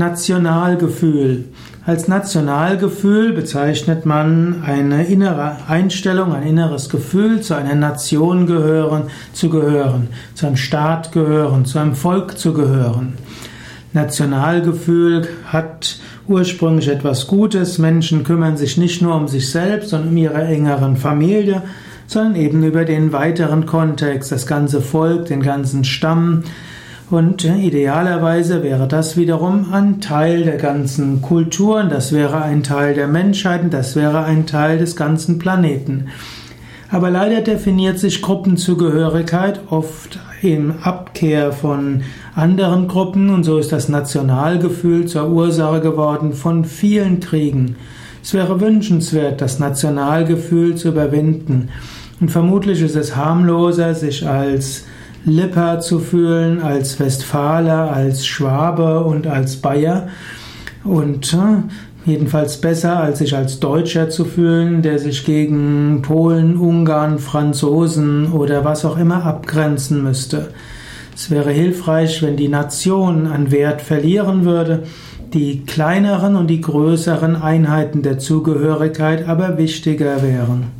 Nationalgefühl. Als Nationalgefühl bezeichnet man eine innere Einstellung, ein inneres Gefühl, zu einer Nation gehören, zu gehören, zu einem Staat gehören, zu einem Volk zu gehören. Nationalgefühl hat ursprünglich etwas Gutes. Menschen kümmern sich nicht nur um sich selbst und um ihre engeren Familie, sondern eben über den weiteren Kontext, das ganze Volk, den ganzen Stamm. Und idealerweise wäre das wiederum ein Teil der ganzen Kulturen, das wäre ein Teil der Menschheit, das wäre ein Teil des ganzen Planeten. Aber leider definiert sich Gruppenzugehörigkeit oft in Abkehr von anderen Gruppen und so ist das Nationalgefühl zur Ursache geworden von vielen Kriegen. Es wäre wünschenswert, das Nationalgefühl zu überwinden. Und vermutlich ist es harmloser, sich als Lipper zu fühlen, als Westfaler, als Schwabe und als Bayer. Und äh, Jedenfalls besser, als sich als Deutscher zu fühlen, der sich gegen Polen, Ungarn, Franzosen oder was auch immer abgrenzen müsste. Es wäre hilfreich, wenn die Nation an Wert verlieren würde, die kleineren und die größeren Einheiten der Zugehörigkeit aber wichtiger wären.